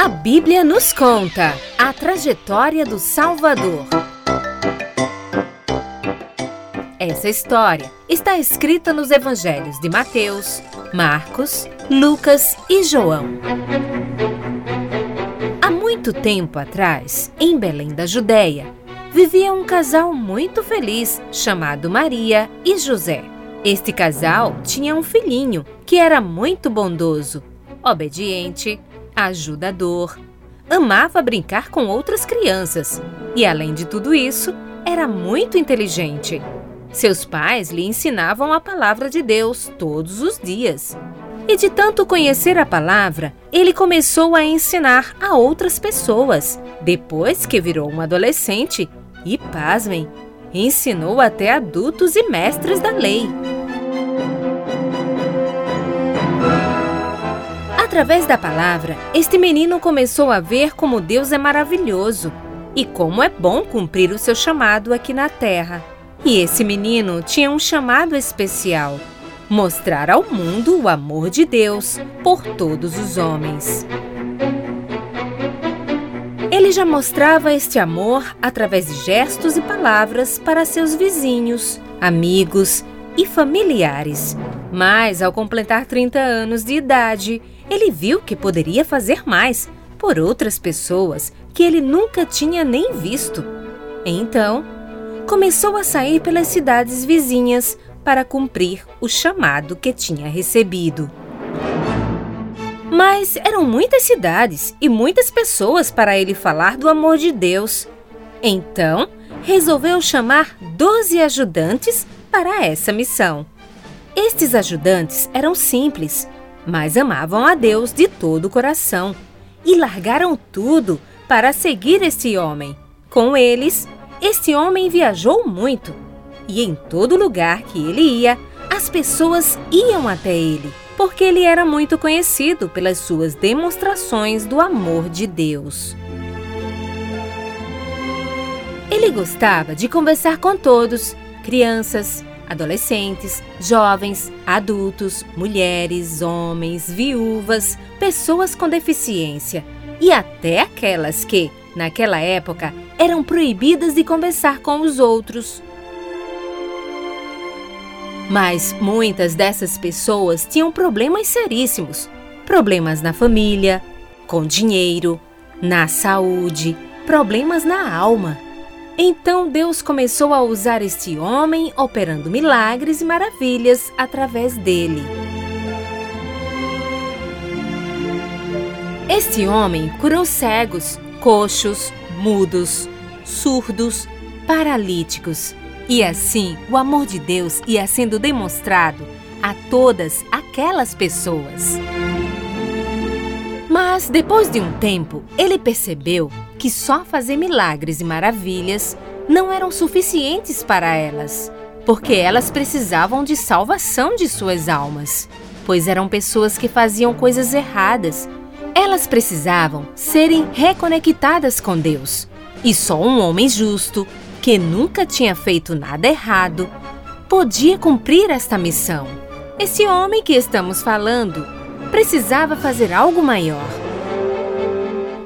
A Bíblia nos conta a trajetória do Salvador. Essa história está escrita nos evangelhos de Mateus, Marcos, Lucas e João. Há muito tempo atrás, em Belém da Judéia, vivia um casal muito feliz chamado Maria e José. Este casal tinha um filhinho que era muito bondoso, obediente, ajudador, amava brincar com outras crianças e, além de tudo isso, era muito inteligente. Seus pais lhe ensinavam a palavra de Deus todos os dias. E de tanto conhecer a palavra, ele começou a ensinar a outras pessoas. Depois que virou um adolescente, e pasmem, ensinou até adultos e mestres da lei. Através da palavra, este menino começou a ver como Deus é maravilhoso e como é bom cumprir o seu chamado aqui na terra. E esse menino tinha um chamado especial: mostrar ao mundo o amor de Deus por todos os homens. Ele já mostrava este amor através de gestos e palavras para seus vizinhos, amigos e familiares. Mas, ao completar 30 anos de idade, ele viu que poderia fazer mais por outras pessoas que ele nunca tinha nem visto. Então, começou a sair pelas cidades vizinhas para cumprir o chamado que tinha recebido. Mas eram muitas cidades e muitas pessoas para ele falar do amor de Deus. Então, resolveu chamar doze ajudantes para essa missão. Estes ajudantes eram simples, mas amavam a Deus de todo o coração e largaram tudo para seguir este homem. Com eles, este homem viajou muito e em todo lugar que ele ia, as pessoas iam até ele, porque ele era muito conhecido pelas suas demonstrações do amor de Deus. Ele gostava de conversar com todos, crianças, adolescentes, jovens, adultos, mulheres, homens, viúvas, pessoas com deficiência e até aquelas que, naquela época, eram proibidas de conversar com os outros. Mas muitas dessas pessoas tinham problemas seríssimos: problemas na família, com dinheiro, na saúde, problemas na alma. Então Deus começou a usar este homem, operando milagres e maravilhas através dele. Este homem curou cegos, coxos, mudos, surdos, paralíticos. E assim o amor de Deus ia sendo demonstrado a todas aquelas pessoas. Mas depois de um tempo, ele percebeu que só fazer milagres e maravilhas não eram suficientes para elas, porque elas precisavam de salvação de suas almas, pois eram pessoas que faziam coisas erradas. Elas precisavam serem reconectadas com Deus. E só um homem justo, que nunca tinha feito nada errado, podia cumprir esta missão. Esse homem que estamos falando precisava fazer algo maior.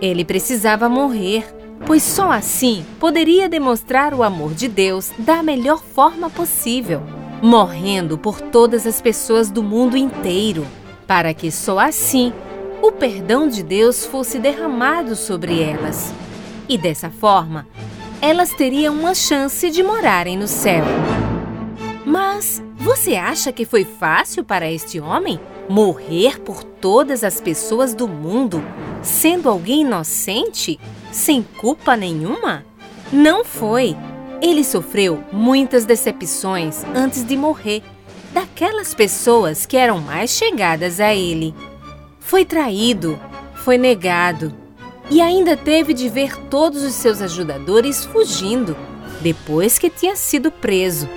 Ele precisava morrer, pois só assim poderia demonstrar o amor de Deus da melhor forma possível, morrendo por todas as pessoas do mundo inteiro, para que só assim o perdão de Deus fosse derramado sobre elas. E dessa forma, elas teriam uma chance de morarem no céu. Mas você acha que foi fácil para este homem morrer por todas as pessoas do mundo, sendo alguém inocente, sem culpa nenhuma? Não foi. Ele sofreu muitas decepções antes de morrer, daquelas pessoas que eram mais chegadas a ele. Foi traído, foi negado e ainda teve de ver todos os seus ajudadores fugindo depois que tinha sido preso.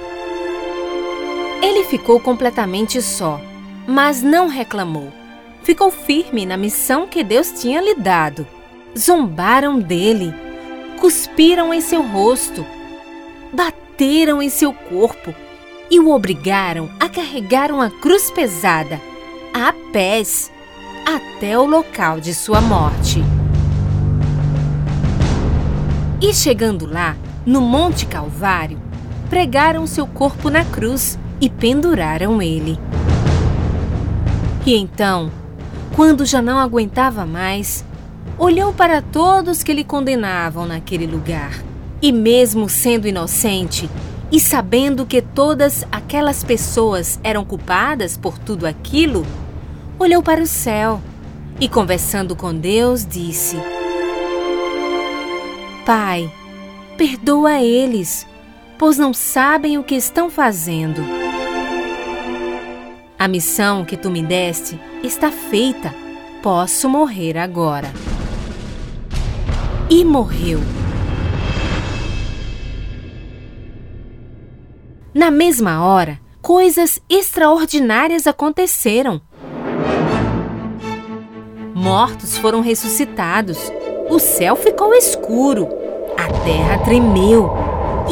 Ele ficou completamente só, mas não reclamou. Ficou firme na missão que Deus tinha lhe dado. Zombaram dele, cuspiram em seu rosto, bateram em seu corpo e o obrigaram a carregar uma cruz pesada, a pés, até o local de sua morte. E chegando lá, no Monte Calvário, pregaram seu corpo na cruz e penduraram ele. E então, quando já não aguentava mais, olhou para todos que lhe condenavam naquele lugar. E mesmo sendo inocente e sabendo que todas aquelas pessoas eram culpadas por tudo aquilo, olhou para o céu e, conversando com Deus, disse: Pai, perdoa eles, pois não sabem o que estão fazendo. A missão que tu me deste está feita. Posso morrer agora. E morreu. Na mesma hora, coisas extraordinárias aconteceram. Mortos foram ressuscitados, o céu ficou escuro, a terra tremeu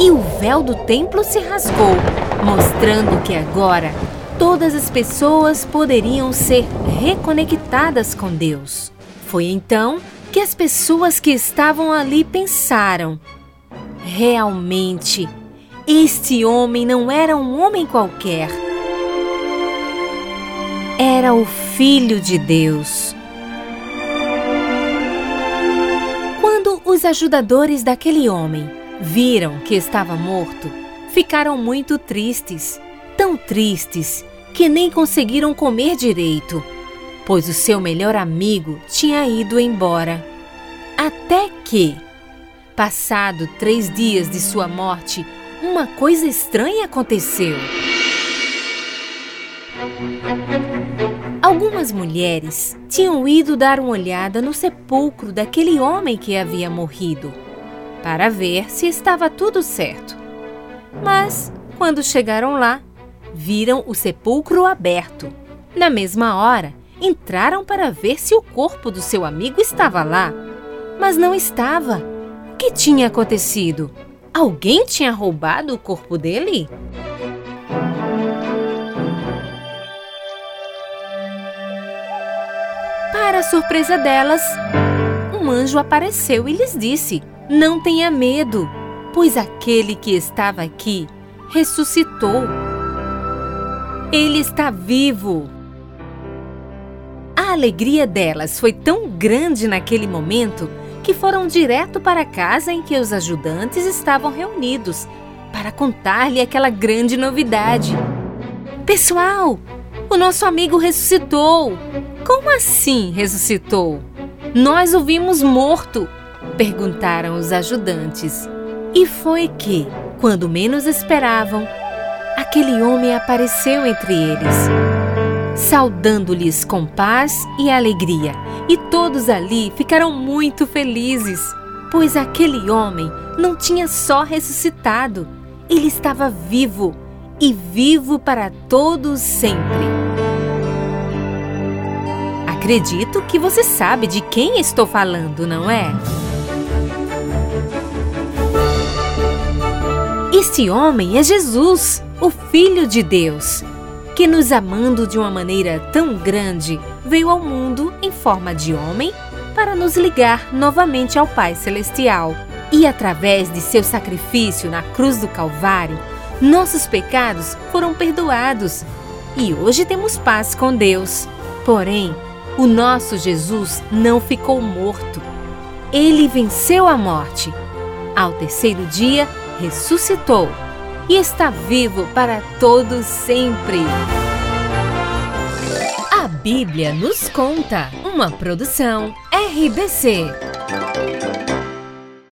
e o véu do templo se rasgou, mostrando que agora todas as pessoas poderiam ser reconectadas com Deus. Foi então que as pessoas que estavam ali pensaram: realmente, este homem não era um homem qualquer. Era o Filho de Deus. Quando os ajudadores daquele homem viram que estava morto, ficaram muito tristes tão tristes que nem conseguiram comer direito, pois o seu melhor amigo tinha ido embora. Até que, passado três dias de sua morte, uma coisa estranha aconteceu. Algumas mulheres tinham ido dar uma olhada no sepulcro daquele homem que havia morrido, para ver se estava tudo certo. Mas, quando chegaram lá, viram o sepulcro aberto. Na mesma hora, entraram para ver se o corpo do seu amigo estava lá. Mas não estava. O que tinha acontecido? Alguém tinha roubado o corpo dele? Para surpresa delas, um anjo apareceu e lhes disse: Não tenha medo, pois aquele que estava aqui ressuscitou. Ele está vivo! A alegria delas foi tão grande naquele momento que foram direto para a casa em que os ajudantes estavam reunidos para contar-lhe aquela grande novidade. Pessoal, o nosso amigo ressuscitou! Como assim ressuscitou? Nós o vimos morto! perguntaram os ajudantes. E foi que, quando menos esperavam, aquele homem apareceu entre eles, saudando-lhes com paz e alegria. E todos ali ficaram muito felizes, pois aquele homem não tinha só ressuscitado, ele estava vivo e vivo para todos sempre. Acredito que você sabe de quem estou falando, não é? Este homem é Jesus o Filho de Deus, que nos amando de uma maneira tão grande, veio ao mundo em forma de homem para nos ligar novamente ao Pai Celestial. E através de seu sacrifício na cruz do Calvário, nossos pecados foram perdoados e hoje temos paz com Deus. Porém, o nosso Jesus não ficou morto. Ele venceu a morte. Ao terceiro dia, ressuscitou e está vivo para todos sempre. A Bíblia nos conta, uma produção RBC.